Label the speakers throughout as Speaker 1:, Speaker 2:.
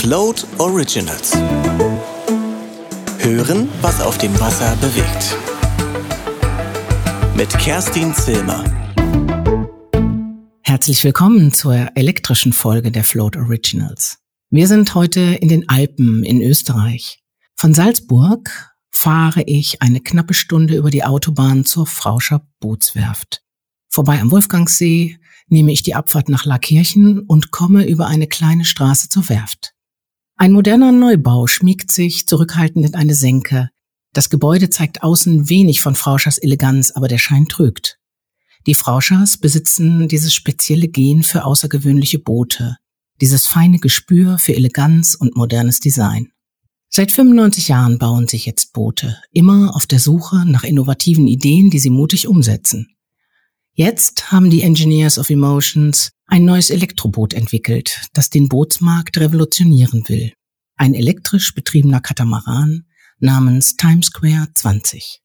Speaker 1: Float Originals. Hören, was auf dem Wasser bewegt. Mit Kerstin Zilmer.
Speaker 2: Herzlich willkommen zur elektrischen Folge der Float Originals. Wir sind heute in den Alpen in Österreich. Von Salzburg fahre ich eine knappe Stunde über die Autobahn zur Frauscher Bootswerft. Vorbei am Wolfgangsee nehme ich die Abfahrt nach Laakirchen und komme über eine kleine Straße zur Werft. Ein moderner Neubau schmiegt sich zurückhaltend in eine Senke. Das Gebäude zeigt außen wenig von Frauschers Eleganz, aber der Schein trügt. Die Frauschers besitzen dieses spezielle Gen für außergewöhnliche Boote, dieses feine Gespür für Eleganz und modernes Design. Seit 95 Jahren bauen sich jetzt Boote, immer auf der Suche nach innovativen Ideen, die sie mutig umsetzen. Jetzt haben die Engineers of Emotions ein neues Elektroboot entwickelt, das den Bootsmarkt revolutionieren will. Ein elektrisch betriebener Katamaran namens Times Square 20.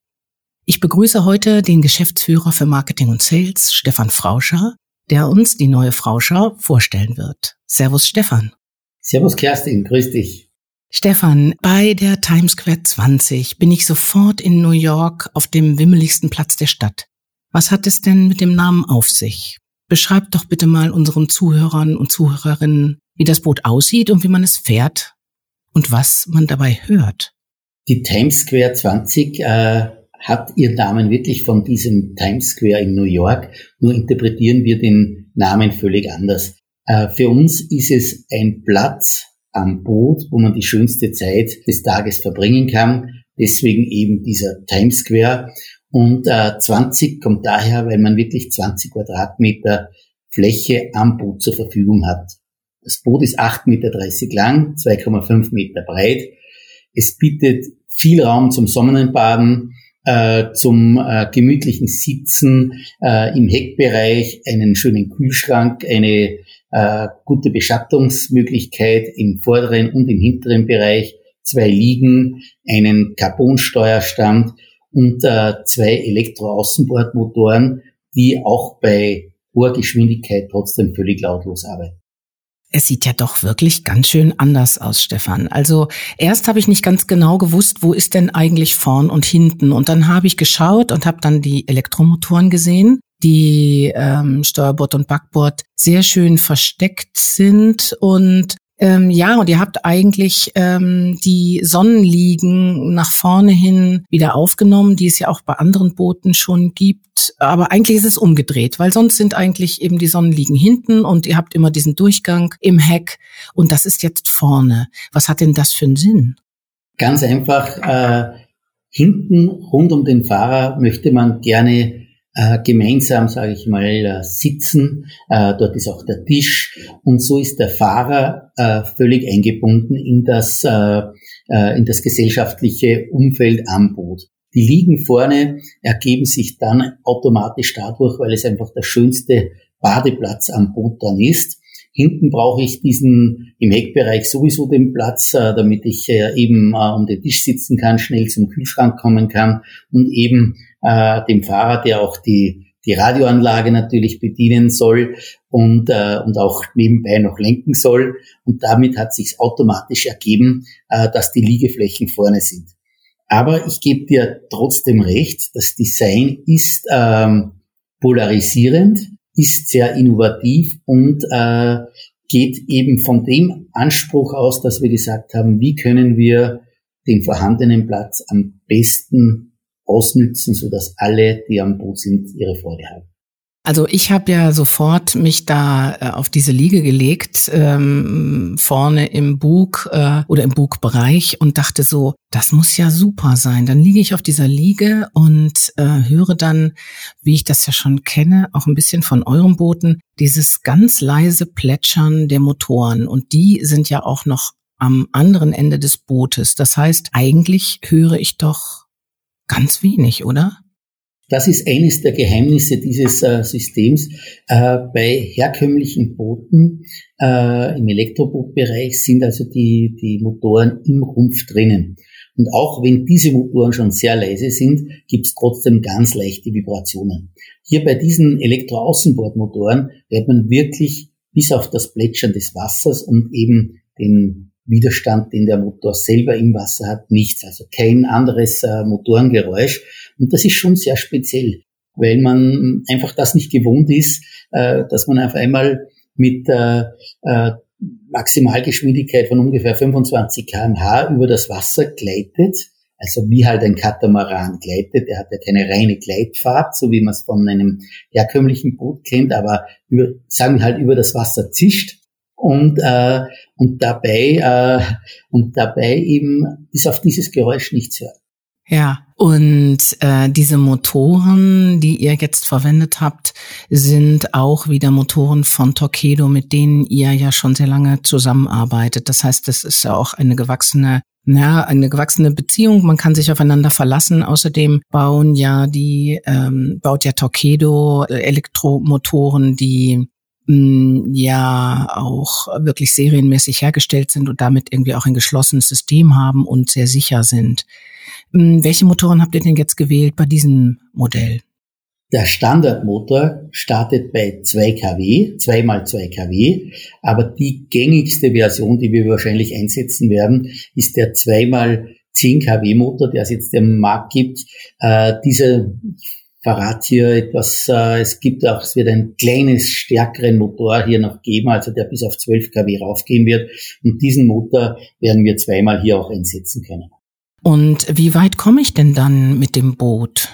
Speaker 2: Ich begrüße heute den Geschäftsführer für Marketing und Sales, Stefan Frauscher, der uns die neue Frauscher vorstellen wird. Servus Stefan.
Speaker 3: Servus Kerstin, grüß dich.
Speaker 2: Stefan, bei der Times Square 20 bin ich sofort in New York auf dem wimmeligsten Platz der Stadt. Was hat es denn mit dem Namen auf sich? Beschreibt doch bitte mal unseren Zuhörern und Zuhörerinnen, wie das Boot aussieht und wie man es fährt und was man dabei hört.
Speaker 3: Die Times Square 20 äh, hat ihren Namen wirklich von diesem Times Square in New York, nur interpretieren wir den Namen völlig anders. Äh, für uns ist es ein Platz, am Boot, wo man die schönste Zeit des Tages verbringen kann. Deswegen eben dieser Times Square. Und äh, 20 kommt daher, weil man wirklich 20 Quadratmeter Fläche am Boot zur Verfügung hat. Das Boot ist 8,30 Meter lang, 2,5 Meter breit. Es bietet viel Raum zum Sonnenbaden, äh, zum äh, gemütlichen Sitzen äh, im Heckbereich, einen schönen Kühlschrank, eine äh, gute Beschattungsmöglichkeit im vorderen und im hinteren Bereich, zwei Liegen, einen Carbonsteuerstand und äh, zwei Elektroaußenbordmotoren, die auch bei hoher Geschwindigkeit trotzdem völlig lautlos arbeiten.
Speaker 2: Es sieht ja doch wirklich ganz schön anders aus, Stefan. Also erst habe ich nicht ganz genau gewusst, wo ist denn eigentlich vorn und hinten. Und dann habe ich geschaut und habe dann die Elektromotoren gesehen die ähm, Steuerbord und Backbord sehr schön versteckt sind und ähm, ja, und ihr habt eigentlich ähm, die Sonnenliegen nach vorne hin wieder aufgenommen, die es ja auch bei anderen Booten schon gibt. Aber eigentlich ist es umgedreht, weil sonst sind eigentlich eben die Sonnenliegen hinten und ihr habt immer diesen Durchgang im Heck und das ist jetzt vorne. Was hat denn das für einen Sinn?
Speaker 3: Ganz einfach, äh, hinten rund um den Fahrer möchte man gerne äh, gemeinsam, sage ich mal, äh, sitzen. Äh, dort ist auch der Tisch und so ist der Fahrer äh, völlig eingebunden in das, äh, in das gesellschaftliche Umfeld am Boot. Die Liegen vorne ergeben sich dann automatisch dadurch, weil es einfach der schönste Badeplatz am Boot dann ist. Hinten brauche ich diesen im Heckbereich sowieso den Platz, äh, damit ich äh, eben äh, um den Tisch sitzen kann, schnell zum Kühlschrank kommen kann und eben dem Fahrer, der auch die, die Radioanlage natürlich bedienen soll und, und auch nebenbei noch lenken soll. Und damit hat sich automatisch ergeben, dass die Liegeflächen vorne sind. Aber ich gebe dir trotzdem recht, das Design ist ähm, polarisierend ist sehr innovativ und äh, geht eben von dem Anspruch aus, dass wir gesagt haben, wie können wir den vorhandenen Platz am besten ausnützen, sodass alle, die am Boot sind, ihre Freude haben.
Speaker 2: Also ich habe ja sofort mich da äh, auf diese Liege gelegt, ähm, vorne im Bug äh, oder im Bugbereich und dachte so, das muss ja super sein. Dann liege ich auf dieser Liege und äh, höre dann, wie ich das ja schon kenne, auch ein bisschen von euren Booten, dieses ganz leise Plätschern der Motoren. Und die sind ja auch noch am anderen Ende des Bootes. Das heißt, eigentlich höre ich doch ganz wenig, oder?
Speaker 3: Das ist eines der Geheimnisse dieses äh, Systems. Äh, bei herkömmlichen Booten äh, im Elektrobootbereich sind also die, die Motoren im Rumpf drinnen. Und auch wenn diese Motoren schon sehr leise sind, gibt es trotzdem ganz leichte Vibrationen. Hier bei diesen Elektroaußenbordmotoren hört man wirklich bis auf das Plätschern des Wassers und eben den Widerstand, den der Motor selber im Wasser hat, nichts. Also kein anderes äh, Motorengeräusch. Und das ist schon sehr speziell, weil man einfach das nicht gewohnt ist, äh, dass man auf einmal mit äh, äh, Maximalgeschwindigkeit von ungefähr 25 kmh über das Wasser gleitet. Also wie halt ein Katamaran gleitet. Der hat ja keine reine Gleitfahrt, so wie man es von einem herkömmlichen Boot kennt, aber über, sagen wir halt über das Wasser zischt und äh, und dabei äh, und dabei eben ist auf dieses Geräusch nichts hört.
Speaker 2: Ja, und äh, diese Motoren, die ihr jetzt verwendet habt, sind auch wieder Motoren von Torpedo, mit denen ihr ja schon sehr lange zusammenarbeitet. Das heißt, das ist ja auch eine gewachsene ja, eine gewachsene Beziehung, man kann sich aufeinander verlassen. Außerdem bauen ja die, ähm, baut ja Torpedo äh, Elektromotoren, die ja auch wirklich serienmäßig hergestellt sind und damit irgendwie auch ein geschlossenes System haben und sehr sicher sind. Welche Motoren habt ihr denn jetzt gewählt bei diesem Modell?
Speaker 3: Der Standardmotor startet bei 2 kW, 2 mal 2 kW, aber die gängigste Version, die wir wahrscheinlich einsetzen werden, ist der 2 mal 10 kW Motor, der es jetzt im Markt gibt. Äh, dieser verrat hier etwas, äh, es gibt auch, es wird ein kleines, stärkeren Motor hier noch geben, also der bis auf 12 kW raufgehen wird. Und diesen Motor werden wir zweimal hier auch einsetzen können.
Speaker 2: Und wie weit komme ich denn dann mit dem Boot?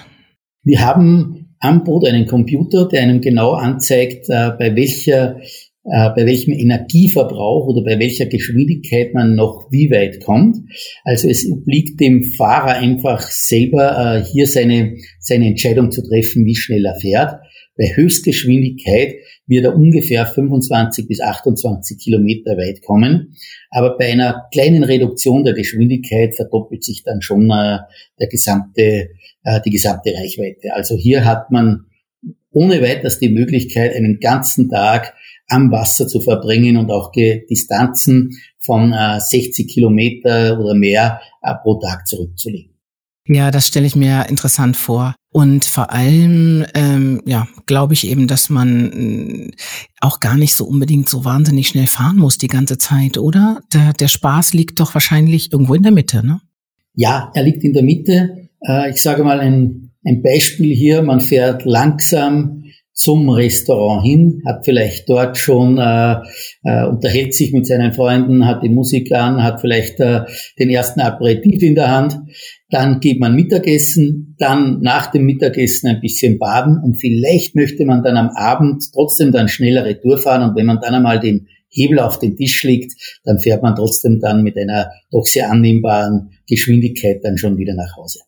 Speaker 3: Wir haben am Boot einen Computer, der einem genau anzeigt, äh, bei welcher bei welchem Energieverbrauch oder bei welcher Geschwindigkeit man noch wie weit kommt. Also es obliegt dem Fahrer einfach selber äh, hier seine, seine Entscheidung zu treffen, wie schnell er fährt. Bei Höchstgeschwindigkeit wird er ungefähr 25 bis 28 Kilometer weit kommen. Aber bei einer kleinen Reduktion der Geschwindigkeit verdoppelt sich dann schon äh, der gesamte, äh, die gesamte Reichweite. Also hier hat man ohne weiteres die Möglichkeit, einen ganzen Tag am Wasser zu verbringen und auch Distanzen von äh, 60 Kilometer oder mehr äh, pro Tag zurückzulegen.
Speaker 2: Ja, das stelle ich mir interessant vor. Und vor allem, ähm, ja, glaube ich eben, dass man äh, auch gar nicht so unbedingt so wahnsinnig schnell fahren muss die ganze Zeit, oder? Der, der Spaß liegt doch wahrscheinlich irgendwo in der Mitte, ne?
Speaker 3: Ja, er liegt in der Mitte. Äh, ich sage mal ein, ein Beispiel hier. Man fährt langsam zum Restaurant hin, hat vielleicht dort schon, äh, äh, unterhält sich mit seinen Freunden, hat die Musik an, hat vielleicht äh, den ersten Aperitif in der Hand, dann geht man Mittagessen, dann nach dem Mittagessen ein bisschen baden und vielleicht möchte man dann am Abend trotzdem dann schneller Retour fahren und wenn man dann einmal den Hebel auf den Tisch legt, dann fährt man trotzdem dann mit einer doch sehr annehmbaren Geschwindigkeit dann schon wieder nach Hause.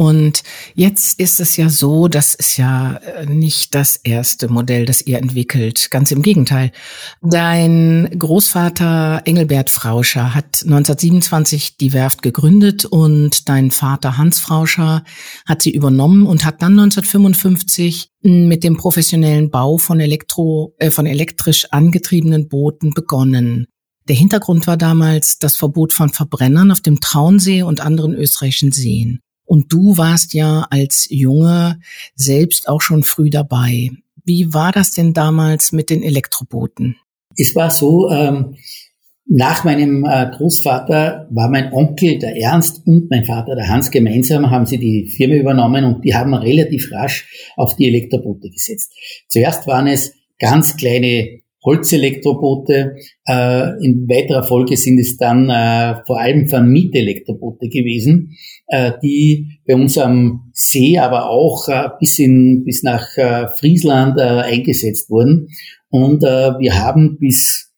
Speaker 2: Und jetzt ist es ja so, das ist ja äh, nicht das erste Modell, das ihr entwickelt. Ganz im Gegenteil. Dein Großvater Engelbert Frauscher hat 1927 die Werft gegründet und dein Vater Hans Frauscher hat sie übernommen und hat dann 1955 mit dem professionellen Bau von Elektro, äh, von elektrisch angetriebenen Booten begonnen. Der Hintergrund war damals das Verbot von Verbrennern auf dem Traunsee und anderen österreichischen Seen. Und du warst ja als Junge selbst auch schon früh dabei. Wie war das denn damals mit den Elektrobooten?
Speaker 3: Es war so, ähm, nach meinem äh, Großvater war mein Onkel, der Ernst, und mein Vater, der Hans, gemeinsam haben sie die Firma übernommen und die haben relativ rasch auf die Elektroboote gesetzt. Zuerst waren es ganz kleine Holzelektroboote. Äh, in weiterer Folge sind es dann äh, vor allem Vermietelektroboote gewesen, äh, die bei uns am See, aber auch äh, bis, in, bis nach äh, Friesland äh, eingesetzt wurden. Und äh, wir haben bis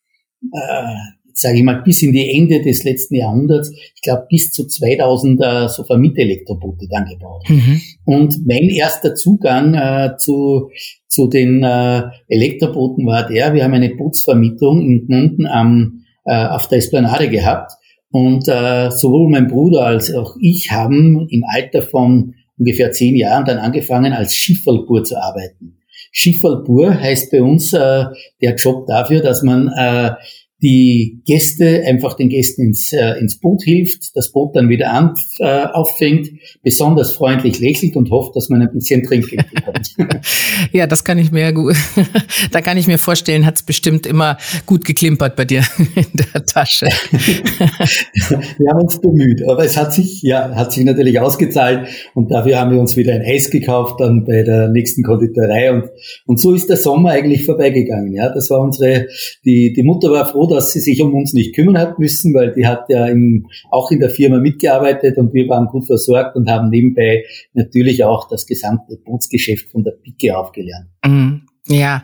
Speaker 3: äh, sage ich mal, bis in die Ende des letzten Jahrhunderts, ich glaube bis zu 2000 äh, so Vermietelektroboote dann gebaut. Mhm. Und mein erster Zugang äh, zu, zu den äh, Elektrobooten war der, wir haben eine Bootsvermietung in Gmunden am, äh, auf der Esplanade gehabt. Und äh, sowohl mein Bruder als auch ich haben im Alter von ungefähr zehn Jahren dann angefangen, als Schifferlbur zu arbeiten. Schifferlbur heißt bei uns äh, der Job dafür, dass man äh, die Gäste, einfach den Gästen ins, äh, ins Boot hilft, das Boot dann wieder an, äh, auffängt, besonders freundlich lächelt und hofft, dass man ein bisschen Trinkgeld bekommt.
Speaker 2: ja, das kann ich mir gut, da kann ich mir vorstellen, hat es bestimmt immer gut geklimpert bei dir in der Tasche.
Speaker 3: wir haben uns bemüht, aber es hat sich, ja, hat sich natürlich ausgezahlt und dafür haben wir uns wieder ein Eis gekauft dann bei der nächsten Konditorei und, und so ist der Sommer eigentlich vorbeigegangen, ja. Das war unsere, die, die Mutter war froh, dass sie sich um uns nicht kümmern hat müssen, weil die hat ja im, auch in der Firma mitgearbeitet und wir waren gut versorgt und haben nebenbei natürlich auch das gesamte Bootsgeschäft von der Pike aufgelernt.
Speaker 2: Mhm. Ja,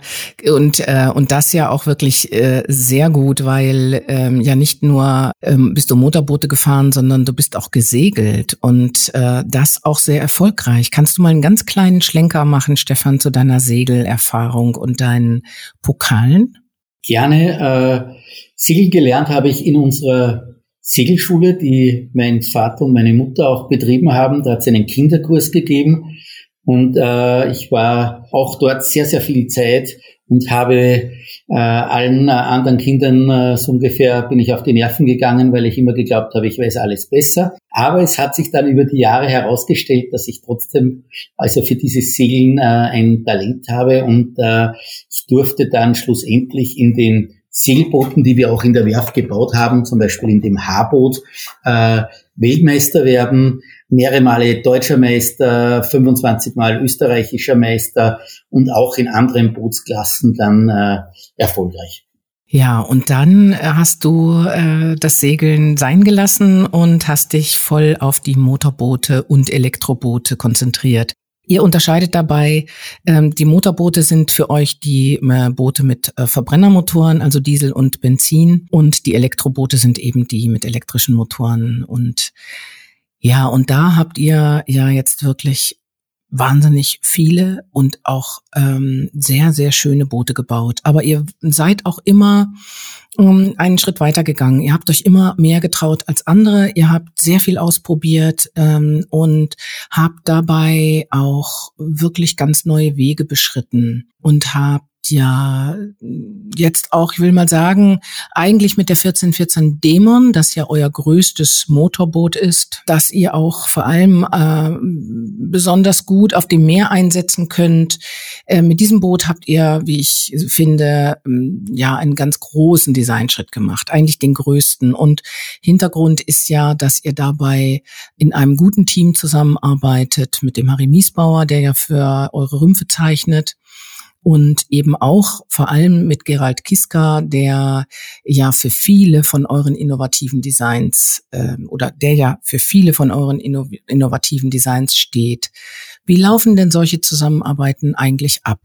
Speaker 2: und, äh, und das ja auch wirklich äh, sehr gut, weil ähm, ja nicht nur ähm, bist du Motorboote gefahren, sondern du bist auch gesegelt und äh, das auch sehr erfolgreich. Kannst du mal einen ganz kleinen Schlenker machen, Stefan, zu deiner Segelerfahrung und deinen Pokalen?
Speaker 3: Gerne. Äh, Segel gelernt habe ich in unserer Segelschule, die mein Vater und meine Mutter auch betrieben haben. Da hat es einen Kinderkurs gegeben. Und äh, ich war auch dort sehr, sehr viel Zeit und habe äh, allen äh, anderen Kindern äh, so ungefähr bin ich auf die Nerven gegangen, weil ich immer geglaubt habe, ich weiß alles besser. Aber es hat sich dann über die Jahre herausgestellt, dass ich trotzdem also für dieses Segeln äh, ein Talent habe und äh, ich durfte dann schlussendlich in den Segelbooten, die wir auch in der Werft gebaut haben, zum Beispiel in dem H-Boot, äh, Weltmeister werden, mehrere Male deutscher Meister, 25 Mal österreichischer Meister und auch in anderen Bootsklassen dann äh, erfolgreich.
Speaker 2: Ja, und dann hast du äh, das Segeln sein gelassen und hast dich voll auf die Motorboote und Elektroboote konzentriert. Ihr unterscheidet dabei, ähm, die Motorboote sind für euch die äh, Boote mit äh, Verbrennermotoren, also Diesel und Benzin, und die Elektroboote sind eben die mit elektrischen Motoren. Und ja, und da habt ihr ja jetzt wirklich wahnsinnig viele und auch ähm, sehr, sehr schöne Boote gebaut. Aber ihr seid auch immer ähm, einen Schritt weiter gegangen. Ihr habt euch immer mehr getraut als andere. Ihr habt sehr viel ausprobiert ähm, und habt dabei auch wirklich ganz neue Wege beschritten und habt ja jetzt auch, ich will mal sagen, eigentlich mit der 1414 Dämon, das ja euer größtes Motorboot ist, dass ihr auch vor allem äh, besonders gut auf dem Meer einsetzen könnt. Äh, mit diesem Boot habt ihr, wie ich finde, ähm, ja einen ganz großen Designschritt gemacht, eigentlich den größten. Und Hintergrund ist ja, dass ihr dabei in einem guten Team zusammenarbeitet mit dem Harry Miesbauer, der ja für eure Rümpfe zeichnet und eben auch vor allem mit Gerald Kiska, der ja für viele von euren innovativen Designs äh, oder der ja für viele von euren inno innovativen Designs steht. Wie laufen denn solche Zusammenarbeiten eigentlich ab?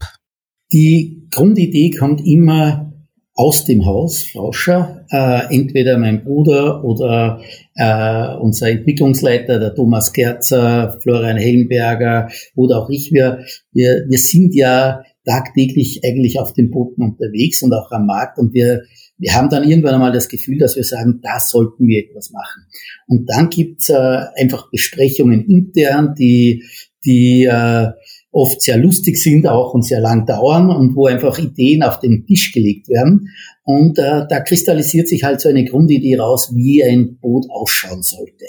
Speaker 3: Die Grundidee kommt immer aus dem Haus, Frauscher, äh, entweder mein Bruder oder äh, unser Entwicklungsleiter, der Thomas Gerzer, Florian Hellenberger oder auch ich, wir, wir, wir sind ja tagtäglich eigentlich auf den Booten unterwegs und auch am Markt und wir, wir haben dann irgendwann einmal das Gefühl, dass wir sagen, da sollten wir etwas machen. Und dann gibt's äh, einfach Besprechungen intern, die, die äh, oft sehr lustig sind auch und sehr lang dauern und wo einfach Ideen auf den Tisch gelegt werden. Und äh, da kristallisiert sich halt so eine Grundidee raus, wie ein Boot ausschauen sollte.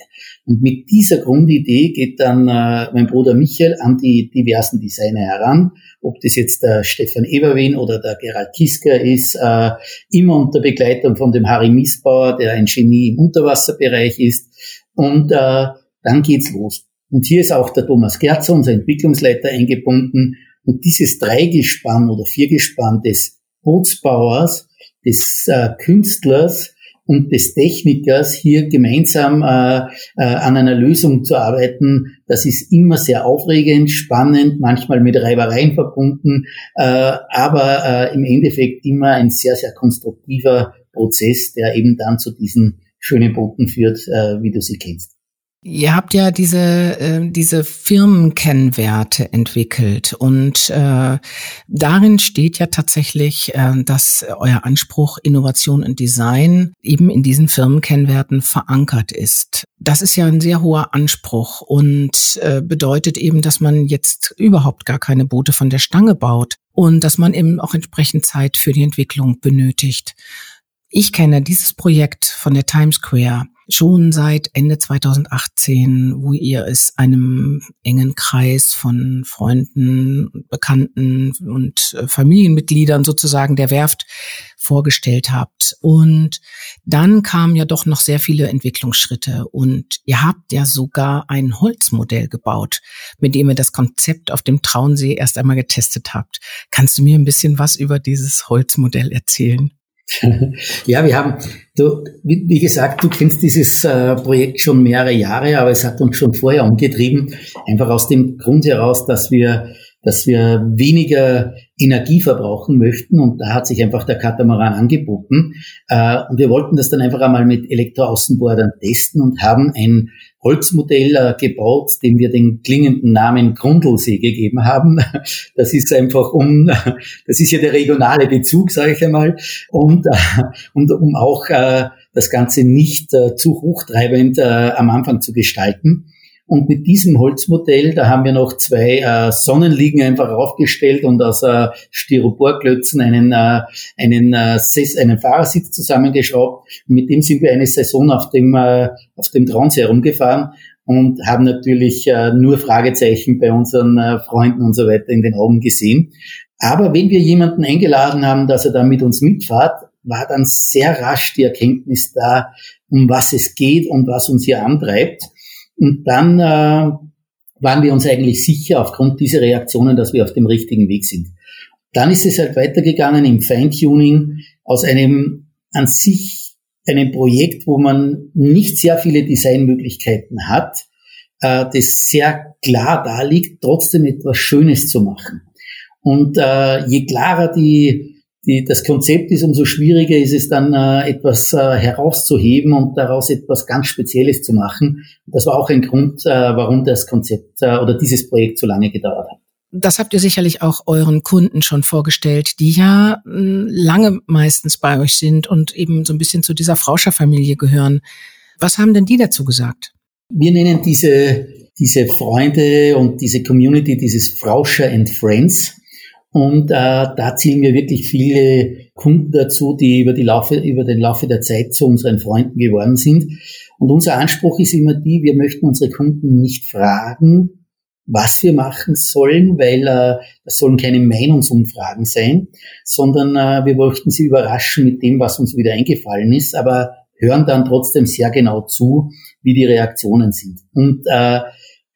Speaker 3: Und mit dieser Grundidee geht dann äh, mein Bruder Michael an die diversen Designer heran, ob das jetzt der Stefan Eberwin oder der Gerald Kisker ist, äh, immer unter Begleitung von dem Harry Miesbauer, der ein Genie im Unterwasserbereich ist. Und äh, dann geht's los. Und hier ist auch der Thomas Gerzer, unser Entwicklungsleiter, eingebunden. Und dieses Dreigespann oder Viergespann des Bootsbauers, des äh, Künstlers und des Technikers hier gemeinsam äh, äh, an einer Lösung zu arbeiten, das ist immer sehr aufregend, spannend, manchmal mit Reibereien verbunden, äh, aber äh, im Endeffekt immer ein sehr, sehr konstruktiver Prozess, der eben dann zu diesen schönen Booten führt, äh, wie du sie kennst.
Speaker 2: Ihr habt ja diese, äh, diese Firmenkennwerte entwickelt und äh, darin steht ja tatsächlich, äh, dass euer Anspruch Innovation und Design eben in diesen Firmenkennwerten verankert ist. Das ist ja ein sehr hoher Anspruch und äh, bedeutet eben, dass man jetzt überhaupt gar keine Boote von der Stange baut und dass man eben auch entsprechend Zeit für die Entwicklung benötigt. Ich kenne dieses Projekt von der Times Square schon seit Ende 2018, wo ihr es einem engen Kreis von Freunden, Bekannten und äh, Familienmitgliedern sozusagen der Werft vorgestellt habt. Und dann kamen ja doch noch sehr viele Entwicklungsschritte und ihr habt ja sogar ein Holzmodell gebaut, mit dem ihr das Konzept auf dem Traunsee erst einmal getestet habt. Kannst du mir ein bisschen was über dieses Holzmodell erzählen?
Speaker 3: ja, wir haben, du, wie, gesagt, du kennst dieses äh, Projekt schon mehrere Jahre, aber es hat uns schon vorher umgetrieben, einfach aus dem Grund heraus, dass wir dass wir weniger Energie verbrauchen möchten und da hat sich einfach der Katamaran angeboten. Äh, und wir wollten das dann einfach einmal mit Elektroaußenbordern testen und haben ein Holzmodell äh, gebaut, dem wir den klingenden Namen Grundlsee gegeben haben. Das ist einfach um, das ist ja der regionale Bezug, sage ich einmal, und, und um auch äh, das Ganze nicht zu hochtreibend am Anfang zu gestalten. Und mit diesem Holzmodell, da haben wir noch zwei äh, Sonnenliegen einfach aufgestellt und aus äh, Styroporklötzen einen, äh, einen, äh, einen Fahrersitz zusammengeschraubt. Und mit dem sind wir eine Saison auf dem, äh, auf dem Trans herumgefahren und haben natürlich äh, nur Fragezeichen bei unseren äh, Freunden und so weiter in den Augen gesehen. Aber wenn wir jemanden eingeladen haben, dass er da mit uns mitfahrt, war dann sehr rasch die Erkenntnis da, um was es geht und was uns hier antreibt. Und dann äh, waren wir uns eigentlich sicher aufgrund dieser Reaktionen, dass wir auf dem richtigen Weg sind. Dann ist es halt weitergegangen im Feintuning aus einem an sich einem Projekt, wo man nicht sehr viele Designmöglichkeiten hat, äh, das sehr klar da liegt, trotzdem etwas Schönes zu machen. Und äh, je klarer die die, das Konzept ist, umso schwieriger ist es dann, äh, etwas äh, herauszuheben und daraus etwas ganz Spezielles zu machen. Das war auch ein Grund, äh, warum das Konzept äh, oder dieses Projekt so lange gedauert hat.
Speaker 2: Das habt ihr sicherlich auch euren Kunden schon vorgestellt, die ja hm, lange meistens bei euch sind und eben so ein bisschen zu dieser Frauscher-Familie gehören. Was haben denn die dazu gesagt?
Speaker 3: Wir nennen diese, diese Freunde und diese Community dieses Frauscher and Friends. Und äh, da zielen wir wirklich viele Kunden dazu, die über, die Laufe, über den Laufe der Zeit zu unseren Freunden geworden sind. Und unser Anspruch ist immer die, wir möchten unsere Kunden nicht fragen, was wir machen sollen, weil äh, das sollen keine Meinungsumfragen sein, sondern äh, wir möchten sie überraschen mit dem, was uns wieder eingefallen ist, aber hören dann trotzdem sehr genau zu, wie die Reaktionen sind. Und äh,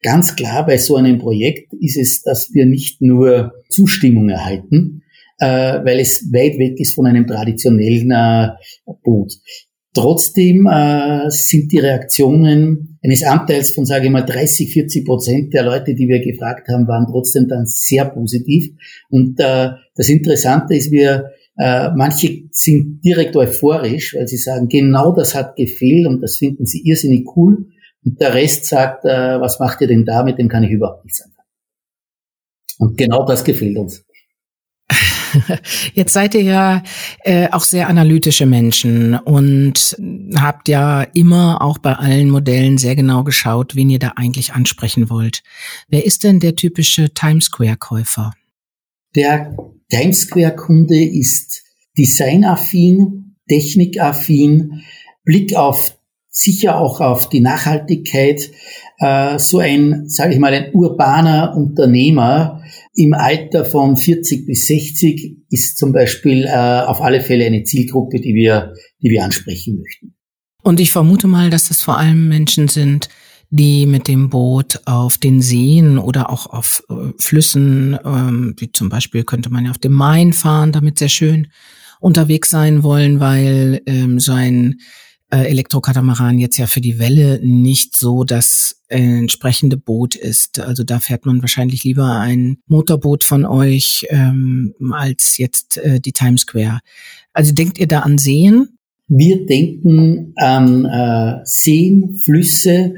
Speaker 3: Ganz klar bei so einem Projekt ist es, dass wir nicht nur Zustimmung erhalten, äh, weil es weit weg ist von einem traditionellen äh, Boot. Trotzdem äh, sind die Reaktionen eines Anteils von, sage ich mal, 30, 40 Prozent der Leute, die wir gefragt haben, waren trotzdem dann sehr positiv. Und äh, das Interessante ist, wir äh, manche sind direkt euphorisch, weil sie sagen, genau das hat gefehlt und das finden sie irrsinnig cool. Und der Rest sagt, äh, was macht ihr denn da? Mit dem kann ich überhaupt nichts anfangen. Und genau das gefällt uns.
Speaker 2: Jetzt seid ihr ja äh, auch sehr analytische Menschen und habt ja immer auch bei allen Modellen sehr genau geschaut, wen ihr da eigentlich ansprechen wollt. Wer ist denn der typische Times Square Käufer?
Speaker 3: Der Times Square Kunde ist designaffin, technikaffin, Blick auf sicher auch auf die Nachhaltigkeit. Äh, so ein, sage ich mal, ein urbaner Unternehmer im Alter von 40 bis 60 ist zum Beispiel äh, auf alle Fälle eine Zielgruppe, die wir, die wir ansprechen möchten.
Speaker 2: Und ich vermute mal, dass das vor allem Menschen sind, die mit dem Boot auf den Seen oder auch auf äh, Flüssen, ähm, wie zum Beispiel könnte man ja auf dem Main fahren, damit sehr schön unterwegs sein wollen, weil ähm, so ein äh, Elektrokatamaran jetzt ja für die Welle nicht so das entsprechende Boot ist. Also da fährt man wahrscheinlich lieber ein Motorboot von euch ähm, als jetzt äh, die Times Square. Also denkt ihr da an Seen?
Speaker 3: Wir denken an äh, Seen, Flüsse,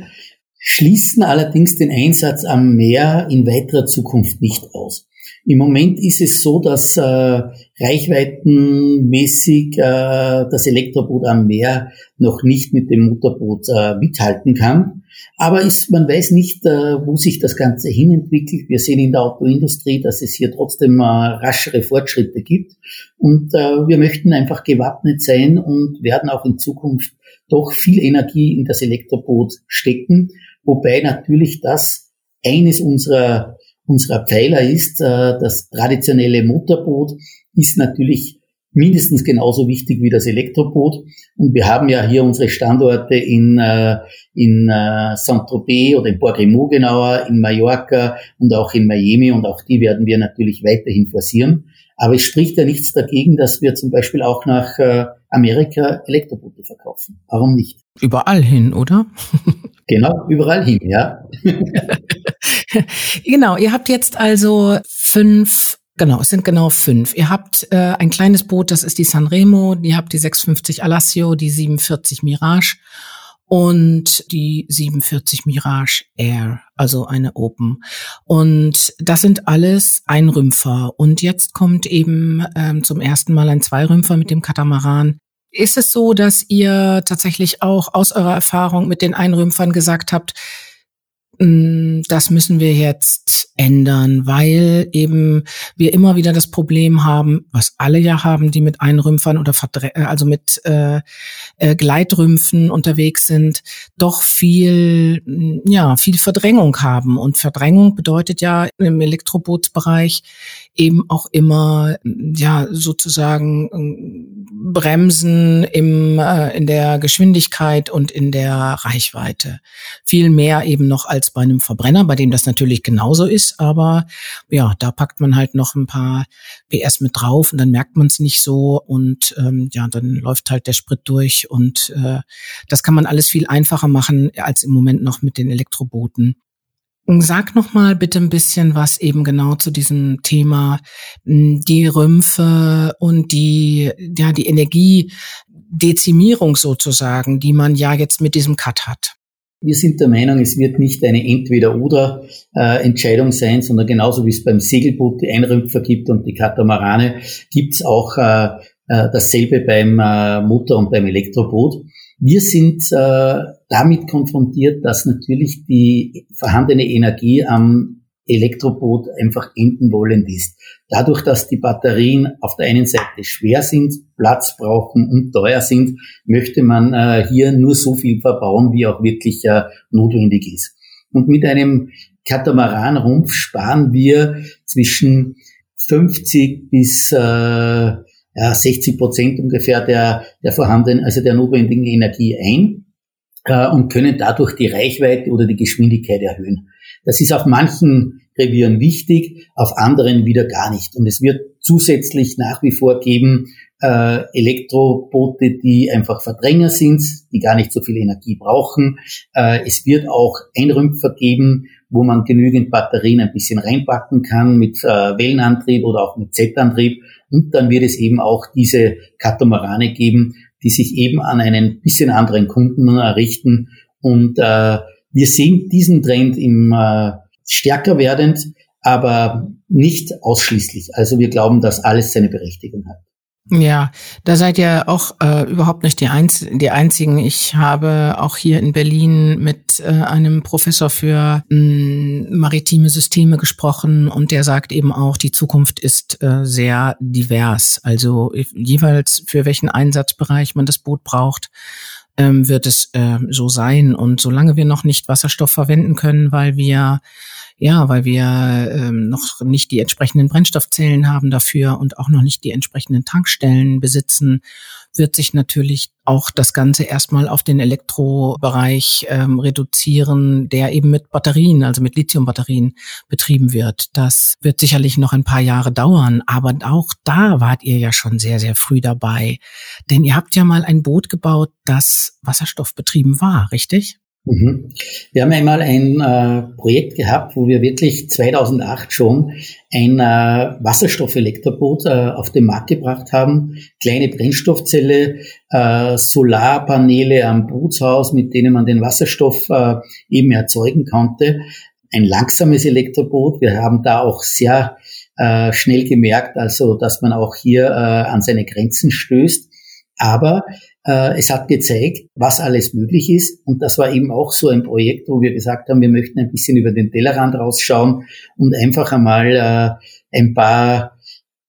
Speaker 3: schließen allerdings den Einsatz am Meer in weiterer Zukunft nicht aus. Im Moment ist es so, dass äh, reichweitenmäßig äh, das Elektroboot am Meer noch nicht mit dem Motorboot äh, mithalten kann. Aber ist, man weiß nicht, äh, wo sich das Ganze hinentwickelt. Wir sehen in der Autoindustrie, dass es hier trotzdem äh, raschere Fortschritte gibt. Und äh, wir möchten einfach gewappnet sein und werden auch in Zukunft doch viel Energie in das Elektroboot stecken. Wobei natürlich das eines unserer unserer Pfeiler ist, äh, das traditionelle Motorboot ist natürlich mindestens genauso wichtig wie das Elektroboot. Und wir haben ja hier unsere Standorte in, äh, in äh, Saint-Tropez oder in Borgremont genauer, in Mallorca und auch in Miami und auch die werden wir natürlich weiterhin forcieren. Aber es spricht ja nichts dagegen, dass wir zum Beispiel auch nach äh, Amerika Elektroboote verkaufen. Warum nicht?
Speaker 2: Überall hin, oder?
Speaker 3: genau, überall hin, ja.
Speaker 2: genau, ihr habt jetzt also fünf Genau, es sind genau fünf. Ihr habt äh, ein kleines Boot, das ist die Sanremo, ihr habt die 650 Alassio, die 47 Mirage und die 47 Mirage Air, also eine Open. Und das sind alles Einrümpfer. Und jetzt kommt eben ähm, zum ersten Mal ein Zweirümpfer mit dem Katamaran. Ist es so, dass ihr tatsächlich auch aus eurer Erfahrung mit den Einrümpfern gesagt habt, das müssen wir jetzt ändern, weil eben wir immer wieder das Problem haben, was alle ja haben, die mit Einrümpfern oder Verdre äh, also mit äh, äh, Gleitrümpfen unterwegs sind, doch viel mm, ja viel Verdrängung haben. Und Verdrängung bedeutet ja im Elektrobootsbereich eben auch immer ja sozusagen Bremsen im äh, in der Geschwindigkeit und in der Reichweite. Viel mehr eben noch als bei einem Verbrenner, bei dem das natürlich genauso ist, aber ja, da packt man halt noch ein paar PS mit drauf und dann merkt man es nicht so und ähm, ja, dann läuft halt der Sprit durch und äh, das kann man alles viel einfacher machen als im Moment noch mit den Elektrobooten. Sag noch mal bitte ein bisschen was eben genau zu diesem Thema hm, die Rümpfe und die ja die Energiedezimierung sozusagen, die man ja jetzt mit diesem Cut hat.
Speaker 3: Wir sind der Meinung, es wird nicht eine Entweder-Oder-Entscheidung sein, sondern genauso wie es beim Segelboot die Einrümpfer gibt und die Katamarane, gibt es auch äh, äh, dasselbe beim äh, Motor- und beim Elektroboot. Wir sind damit konfrontiert, dass natürlich die vorhandene Energie am Elektroboot einfach enden wollend ist. Dadurch, dass die Batterien auf der einen Seite schwer sind, Platz brauchen und teuer sind, möchte man äh, hier nur so viel verbauen, wie auch wirklich äh, notwendig ist. Und mit einem Katamaranrumpf sparen wir zwischen 50 bis äh, ja, 60 Prozent ungefähr der, der vorhandenen, also der notwendigen Energie ein äh, und können dadurch die Reichweite oder die Geschwindigkeit erhöhen. Das ist auf manchen Revieren wichtig, auf anderen wieder gar nicht. Und es wird zusätzlich nach wie vor geben äh, Elektroboote, die einfach Verdränger sind, die gar nicht so viel Energie brauchen. Äh, es wird auch Einrümpfer geben, wo man genügend Batterien ein bisschen reinpacken kann mit äh, Wellenantrieb oder auch mit Z-Antrieb. Und dann wird es eben auch diese Katamarane geben, die sich eben an einen bisschen anderen Kunden richten und äh, wir sehen diesen Trend im äh, stärker werdend, aber nicht ausschließlich. Also wir glauben, dass alles seine Berechtigung hat.
Speaker 2: Ja, da seid ihr auch äh, überhaupt nicht die, Einz die Einzigen. Ich habe auch hier in Berlin mit äh, einem Professor für mh, mm, maritime Systeme gesprochen und der sagt eben auch, die Zukunft ist äh, sehr divers. Also jeweils für welchen Einsatzbereich man das Boot braucht ähm, wird es äh, so sein. Und solange wir noch nicht Wasserstoff verwenden können, weil wir ja, weil wir ähm, noch nicht die entsprechenden Brennstoffzellen haben dafür und auch noch nicht die entsprechenden Tankstellen besitzen, wird sich natürlich auch das Ganze erstmal auf den Elektrobereich ähm, reduzieren, der eben mit Batterien, also mit Lithiumbatterien betrieben wird. Das wird sicherlich noch ein paar Jahre dauern, aber auch da wart ihr ja schon sehr, sehr früh dabei. Denn ihr habt ja mal ein Boot gebaut, das wasserstoffbetrieben war, richtig?
Speaker 3: Mhm. Wir haben einmal ein äh, Projekt gehabt, wo wir wirklich 2008 schon ein äh, Wasserstoffelektroboot äh, auf den Markt gebracht haben. Kleine Brennstoffzelle, äh, Solarpaneele am Bootshaus, mit denen man den Wasserstoff äh, eben erzeugen konnte. Ein langsames Elektroboot. Wir haben da auch sehr äh, schnell gemerkt, also dass man auch hier an seine Grenzen stößt. Aber es hat gezeigt, was alles möglich ist. Und das war eben auch so ein Projekt, wo wir gesagt haben, wir möchten ein bisschen über den Tellerrand rausschauen und einfach einmal äh, ein paar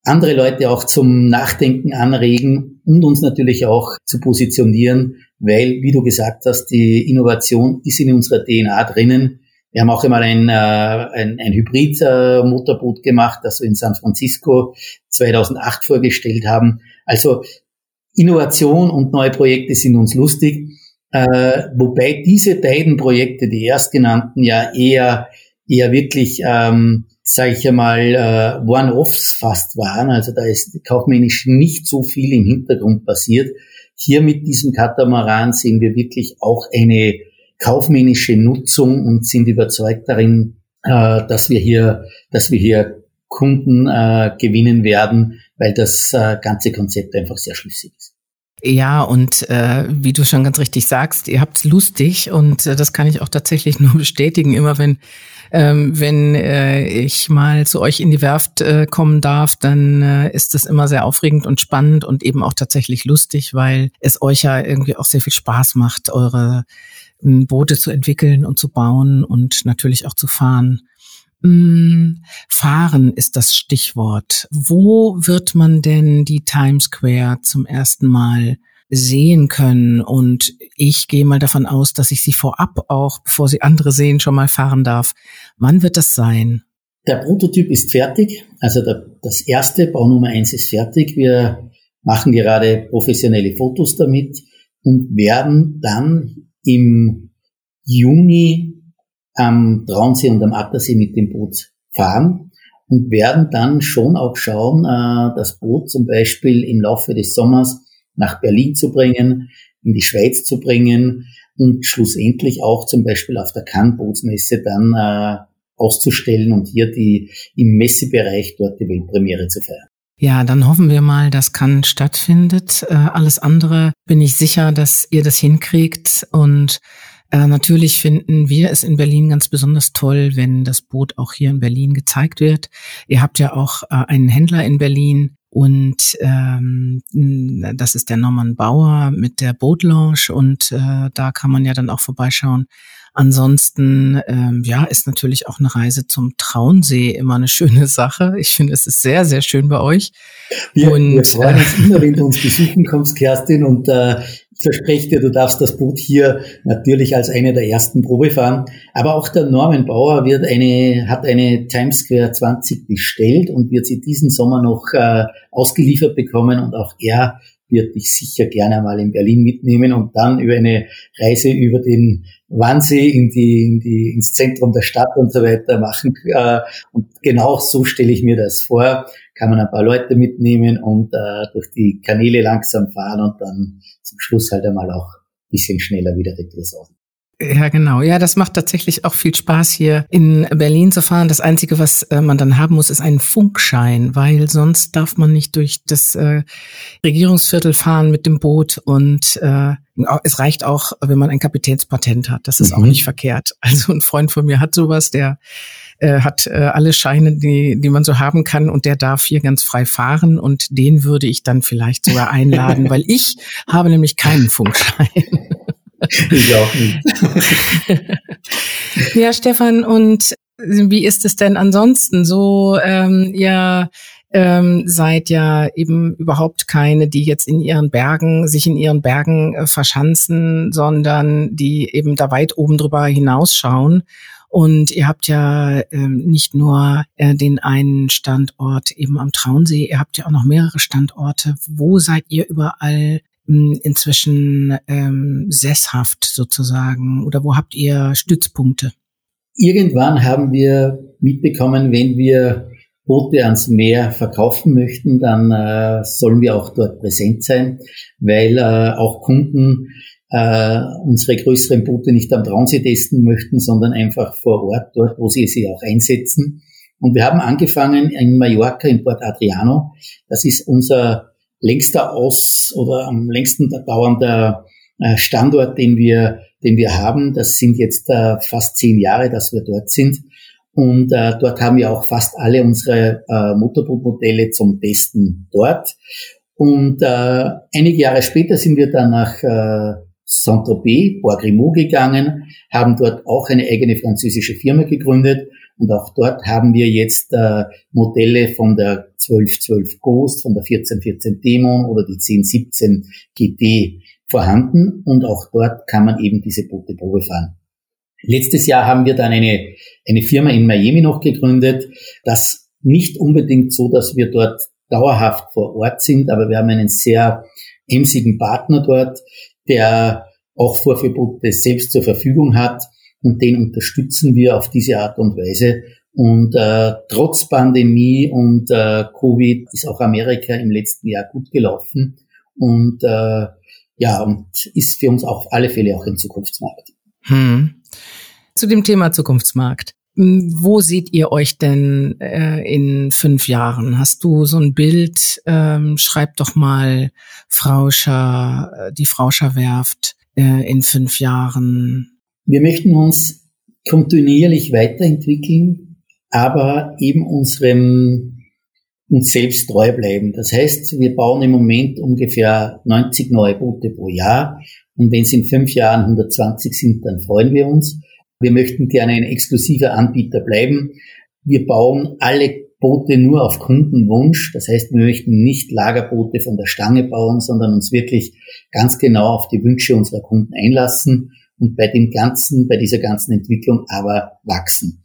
Speaker 3: andere Leute auch zum Nachdenken anregen und uns natürlich auch zu positionieren, weil, wie du gesagt hast, die Innovation ist in unserer DNA drinnen. Wir haben auch einmal ein, äh, ein, ein Hybrid-Motorboot gemacht, das wir in San Francisco 2008 vorgestellt haben. Also Innovation und neue Projekte sind uns lustig, äh, wobei diese beiden Projekte, die erstgenannten, ja eher eher wirklich, ähm, sage ich einmal, äh, One-Offs fast waren. Also da ist kaufmännisch nicht so viel im Hintergrund passiert. Hier mit diesem Katamaran sehen wir wirklich auch eine kaufmännische Nutzung und sind überzeugt darin, äh, dass wir hier, dass wir hier Kunden äh, gewinnen werden, weil das äh, ganze Konzept einfach sehr schlüssig ist.
Speaker 2: Ja, und äh, wie du schon ganz richtig sagst, ihr habt's lustig und äh, das kann ich auch tatsächlich nur bestätigen. Immer wenn ähm, wenn äh, ich mal zu euch in die Werft äh, kommen darf, dann äh, ist das immer sehr aufregend und spannend und eben auch tatsächlich lustig, weil es euch ja irgendwie auch sehr viel Spaß macht, eure Boote zu entwickeln und zu bauen und natürlich auch zu fahren. Mm, fahren ist das Stichwort. Wo wird man denn die Times Square zum ersten Mal sehen können? Und ich gehe mal davon aus, dass ich sie vorab auch, bevor sie andere sehen, schon mal fahren darf. Wann wird das sein?
Speaker 3: Der Prototyp ist fertig. Also der, das erste Bau Nummer eins ist fertig. Wir machen gerade professionelle Fotos damit und werden dann im Juni am Traunsee und am Attersee mit dem Boot fahren und werden dann schon auch schauen, äh, das Boot zum Beispiel im Laufe des Sommers nach Berlin zu bringen, in die Schweiz zu bringen und schlussendlich auch zum Beispiel auf der Cannes Bootsmesse dann äh, auszustellen und hier die im Messebereich dort die Weltpremiere zu feiern.
Speaker 2: Ja, dann hoffen wir mal, dass Cannes stattfindet. Äh, alles andere bin ich sicher, dass ihr das hinkriegt und äh, natürlich finden wir es in Berlin ganz besonders toll, wenn das Boot auch hier in Berlin gezeigt wird. Ihr habt ja auch äh, einen Händler in Berlin und ähm, das ist der Norman Bauer mit der Boat Lounge und äh, da kann man ja dann auch vorbeischauen. Ansonsten, ähm, ja, ist natürlich auch eine Reise zum Traunsee immer eine schöne Sache. Ich finde, es ist sehr, sehr schön bei euch.
Speaker 3: Wir, und, wir freuen uns immer, wenn du uns besuchen kommst, Kerstin. Und äh, verspreche dir, du darfst das Boot hier natürlich als eine der ersten Probe fahren. Aber auch der Norman Bauer wird eine, hat eine Times Square 20 bestellt und wird sie diesen Sommer noch äh, ausgeliefert bekommen und auch er wird dich sicher gerne mal in Berlin mitnehmen und dann über eine Reise über den Wannsee in die, in die, ins Zentrum der Stadt und so weiter machen. Äh, und genau so stelle ich mir das vor. Kann man ein paar Leute mitnehmen und äh, durch die Kanäle langsam fahren und dann zum Schluss halt einmal auch bisschen schneller wieder retour
Speaker 2: ja, genau. Ja, das macht tatsächlich auch viel Spaß, hier in Berlin zu fahren. Das Einzige, was äh, man dann haben muss, ist ein Funkschein, weil sonst darf man nicht durch das äh, Regierungsviertel fahren mit dem Boot und äh, es reicht auch, wenn man ein Kapitänspatent hat. Das ist mhm. auch nicht verkehrt. Also ein Freund von mir hat sowas, der äh, hat äh, alle Scheine, die, die man so haben kann und der darf hier ganz frei fahren und den würde ich dann vielleicht sogar einladen, weil ich habe nämlich keinen Funkschein.
Speaker 3: Ich auch nicht.
Speaker 2: ja, Stefan, und wie ist es denn ansonsten so? Ähm, ihr ähm, seid ja eben überhaupt keine, die jetzt in ihren Bergen, sich in ihren Bergen äh, verschanzen, sondern die eben da weit oben drüber hinausschauen. Und ihr habt ja ähm, nicht nur äh, den einen Standort eben am Traunsee, ihr habt ja auch noch mehrere Standorte. Wo seid ihr überall inzwischen ähm, sesshaft sozusagen oder wo habt ihr Stützpunkte?
Speaker 3: Irgendwann haben wir mitbekommen, wenn wir Boote ans Meer verkaufen möchten, dann äh, sollen wir auch dort präsent sein, weil äh, auch Kunden äh, unsere größeren Boote nicht am Traunsee testen möchten, sondern einfach vor Ort, dort, wo sie sie auch einsetzen. Und wir haben angefangen in Mallorca, in Port Adriano. Das ist unser längster aus oder am längsten dauernder äh, Standort, den wir, den wir haben. Das sind jetzt äh, fast zehn Jahre, dass wir dort sind. Und äh, dort haben wir auch fast alle unsere äh, Motorbootmodelle zum Testen dort. Und äh, einige Jahre später sind wir dann nach äh, Saint-Tropez, Bois-Grimaud gegangen, haben dort auch eine eigene französische Firma gegründet und auch dort haben wir jetzt äh, Modelle von der 1212 Ghost, von der 1414 Dämon oder die 1017 GT vorhanden und auch dort kann man eben diese Boote Probe fahren. Letztes Jahr haben wir dann eine, eine Firma in Miami noch gegründet. Das nicht unbedingt so, dass wir dort dauerhaft vor Ort sind, aber wir haben einen sehr emsigen Partner dort, der auch Vorführboote selbst zur Verfügung hat und den unterstützen wir auf diese Art und Weise. Und äh, trotz Pandemie und äh, Covid ist auch Amerika im letzten Jahr gut gelaufen und äh, ja und ist für uns auf alle Fälle auch ein Zukunftsmarkt.
Speaker 2: Hm. Zu dem Thema Zukunftsmarkt. Wo seht ihr euch denn äh, in fünf Jahren? Hast du so ein Bild? Ähm, schreib doch mal Frauscher, äh, die Frauscher Werft äh, in fünf Jahren.
Speaker 3: Wir möchten uns kontinuierlich weiterentwickeln, aber eben unserem uns selbst treu bleiben. Das heißt, wir bauen im Moment ungefähr 90 neue Boote pro Jahr und wenn es in fünf Jahren 120 sind, dann freuen wir uns. Wir möchten gerne ein exklusiver Anbieter bleiben. Wir bauen alle Boote nur auf Kundenwunsch. Das heißt, wir möchten nicht Lagerboote von der Stange bauen, sondern uns wirklich ganz genau auf die Wünsche unserer Kunden einlassen und bei dem ganzen, bei dieser ganzen Entwicklung aber wachsen.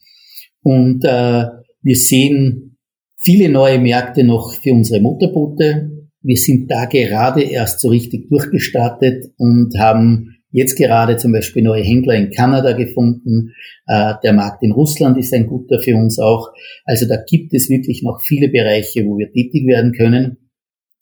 Speaker 3: Und äh, wir sehen viele neue Märkte noch für unsere Motorboote. Wir sind da gerade erst so richtig durchgestartet und haben jetzt gerade zum Beispiel neue Händler in Kanada gefunden. Äh, der Markt in Russland ist ein guter für uns auch. Also da gibt es wirklich noch viele Bereiche, wo wir tätig werden können.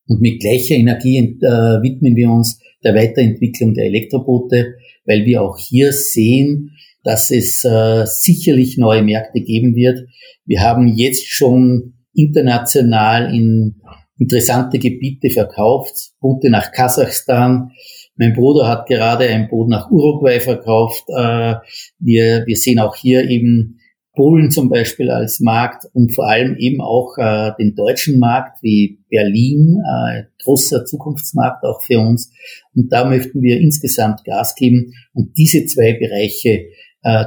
Speaker 3: Und mit gleicher Energie äh, widmen wir uns der Weiterentwicklung der Elektroboote, weil wir auch hier sehen, dass es äh, sicherlich neue Märkte geben wird. Wir haben jetzt schon international in interessante Gebiete verkauft, Boote nach Kasachstan, mein Bruder hat gerade ein Boot nach Uruguay verkauft. Äh, wir, wir sehen auch hier eben Polen zum Beispiel als Markt und vor allem eben auch äh, den deutschen Markt wie Berlin, äh, großer Zukunftsmarkt auch für uns. Und da möchten wir insgesamt Gas geben. Und diese zwei Bereiche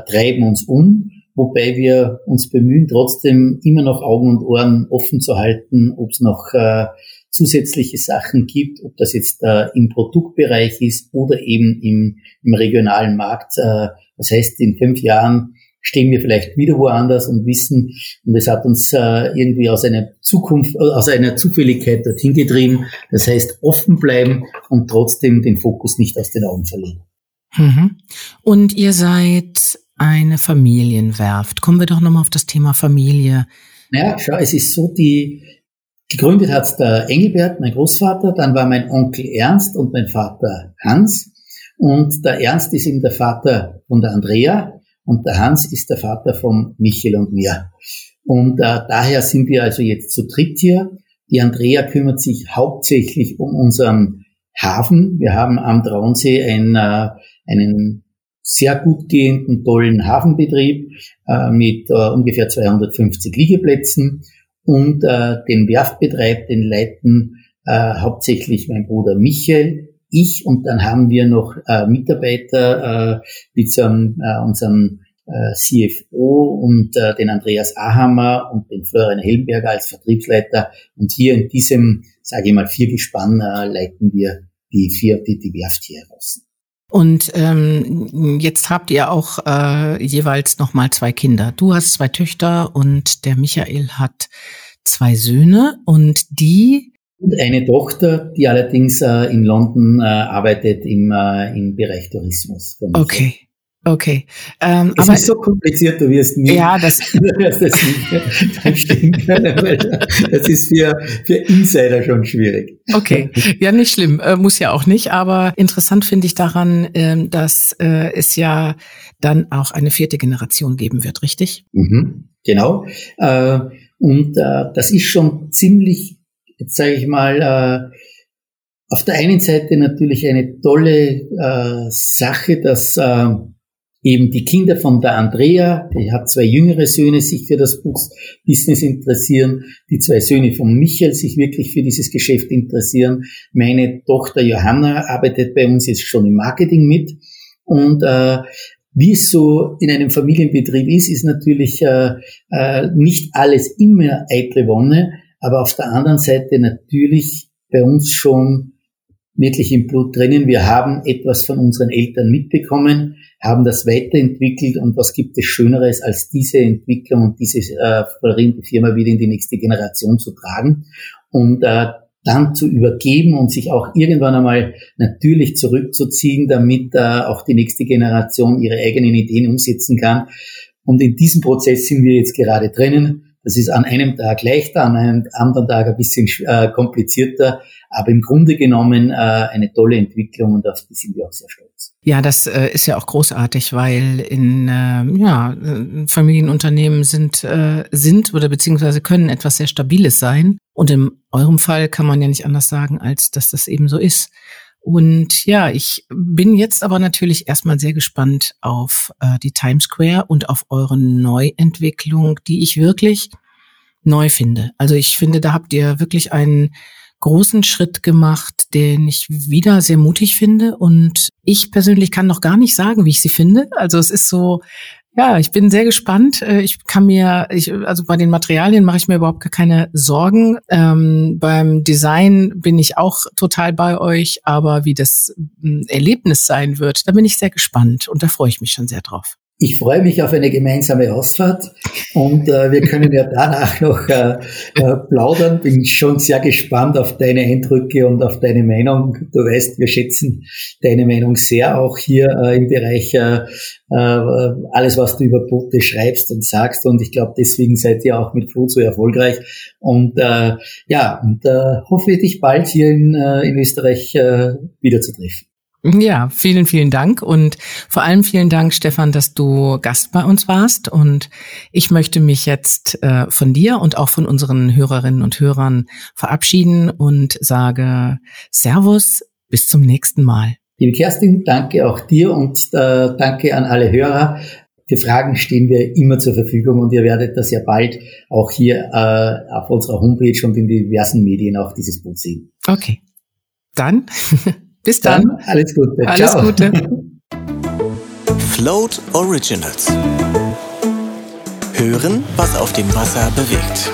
Speaker 3: treiben uns um, wobei wir uns bemühen, trotzdem immer noch Augen und Ohren offen zu halten, ob es noch äh, zusätzliche Sachen gibt, ob das jetzt äh, im Produktbereich ist oder eben im, im regionalen Markt. Äh, das heißt, in fünf Jahren stehen wir vielleicht wieder woanders und wissen, und es hat uns äh, irgendwie aus einer Zukunft, äh, aus einer Zufälligkeit dorthin getrieben. Das heißt, offen bleiben und trotzdem den Fokus nicht aus den Augen verlieren.
Speaker 2: Mhm. Und ihr seid eine Familienwerft. Kommen wir doch nochmal auf das Thema Familie.
Speaker 3: Naja, schau, es ist so, die, Gegründet hat der Engelbert, mein Großvater, dann war mein Onkel Ernst und mein Vater Hans. Und der Ernst ist eben der Vater von der Andrea und der Hans ist der Vater von Michael und mir. Und äh, daher sind wir also jetzt zu dritt hier. Die Andrea kümmert sich hauptsächlich um unseren Hafen. Wir haben am Traunsee ein, äh, einen sehr gut gehenden, tollen Hafenbetrieb äh, mit äh, ungefähr 250 Liegeplätzen und äh, den Werftbetreib, den leiten äh, hauptsächlich mein Bruder Michael, ich und dann haben wir noch äh, Mitarbeiter äh, wie zum, äh, unserem äh, CFO und äh, den Andreas Ahammer und den Florian Helmberger als Vertriebsleiter und hier in diesem, sage ich mal, vier Gespann äh, leiten wir die vier, die, die Werft hier heraus.
Speaker 2: Und ähm, jetzt habt ihr auch äh, jeweils noch mal zwei Kinder. Du hast zwei Töchter und der Michael hat zwei Söhne und die
Speaker 3: und eine Tochter, die allerdings äh, in London äh, arbeitet im, äh, im Bereich Tourismus.
Speaker 2: Okay. Okay.
Speaker 3: Ähm, es aber, ist so kompliziert, du wirst nie,
Speaker 2: ja, das,
Speaker 3: das nicht können, das ist für, für Insider schon schwierig.
Speaker 2: Okay, ja, nicht schlimm, äh, muss ja auch nicht, aber interessant finde ich daran, äh, dass äh, es ja dann auch eine vierte Generation geben wird, richtig?
Speaker 3: Mhm, genau. Äh, und äh, das ist schon ziemlich, jetzt sage ich mal, äh, auf der einen Seite natürlich eine tolle Sache, dass eben die Kinder von der Andrea, die hat zwei jüngere Söhne, sich für das Business interessieren, die zwei Söhne von Michael sich wirklich für dieses Geschäft interessieren. Meine Tochter Johanna arbeitet bei uns jetzt schon im Marketing mit und äh, wie es so in einem Familienbetrieb ist, ist natürlich äh, äh, nicht alles immer eitle Wonne, aber auf der anderen Seite natürlich bei uns schon wirklich im Blut drinnen. Wir haben etwas von unseren Eltern mitbekommen, haben das weiterentwickelt und was gibt es Schöneres als diese Entwicklung und diese äh, Firma wieder in die nächste Generation zu tragen und äh, dann zu übergeben und sich auch irgendwann einmal natürlich zurückzuziehen, damit äh, auch die nächste Generation ihre eigenen Ideen umsetzen kann. Und in diesem Prozess sind wir jetzt gerade drinnen. Das ist an einem Tag leichter, an einem anderen Tag ein bisschen äh, komplizierter, aber im Grunde genommen äh, eine tolle Entwicklung und auf die sind wir auch sehr stolz.
Speaker 2: Ja, das äh, ist ja auch großartig, weil in äh, ja, äh, Familienunternehmen sind, äh, sind oder beziehungsweise können etwas sehr Stabiles sein. Und in eurem Fall kann man ja nicht anders sagen, als dass das eben so ist. Und ja, ich bin jetzt aber natürlich erstmal sehr gespannt auf äh, die Times Square und auf eure Neuentwicklung, die ich wirklich neu finde. Also ich finde, da habt ihr wirklich einen großen Schritt gemacht, den ich wieder sehr mutig finde. Und ich persönlich kann noch gar nicht sagen, wie ich sie finde. Also es ist so, ja, ich bin sehr gespannt. Äh, ich kann mir, ich, also bei den Materialien mache ich mir überhaupt gar keine Sorgen. Ähm, beim Design bin ich auch total bei euch, aber wie das Erlebnis sein wird, da bin ich sehr gespannt und da freue ich mich schon sehr drauf.
Speaker 3: Ich freue mich auf eine gemeinsame Ausfahrt und äh, wir können ja danach noch äh, äh, plaudern. Bin schon sehr gespannt auf deine Eindrücke und auf deine Meinung. Du weißt, wir schätzen deine Meinung sehr auch hier äh, im Bereich äh, alles, was du über Boote schreibst und sagst. Und ich glaube, deswegen seid ihr auch mit Food so erfolgreich. Und ja, und hoffe dich bald hier in, in Österreich äh, wiederzutreffen.
Speaker 2: Ja, vielen, vielen Dank und vor allem vielen Dank, Stefan, dass du Gast bei uns warst. Und ich möchte mich jetzt äh, von dir und auch von unseren Hörerinnen und Hörern verabschieden und sage Servus, bis zum nächsten Mal.
Speaker 3: Liebe Kerstin, danke auch dir und äh, danke an alle Hörer. Für Fragen stehen wir immer zur Verfügung und ihr werdet das ja bald auch hier äh, auf unserer Homepage und in diversen Medien auch dieses Buch sehen.
Speaker 2: Okay. Dann Bis dann. dann
Speaker 3: alles Gute.
Speaker 2: Alles Ciao. Gute.
Speaker 1: Float Originals. Hören, was auf dem Wasser bewegt.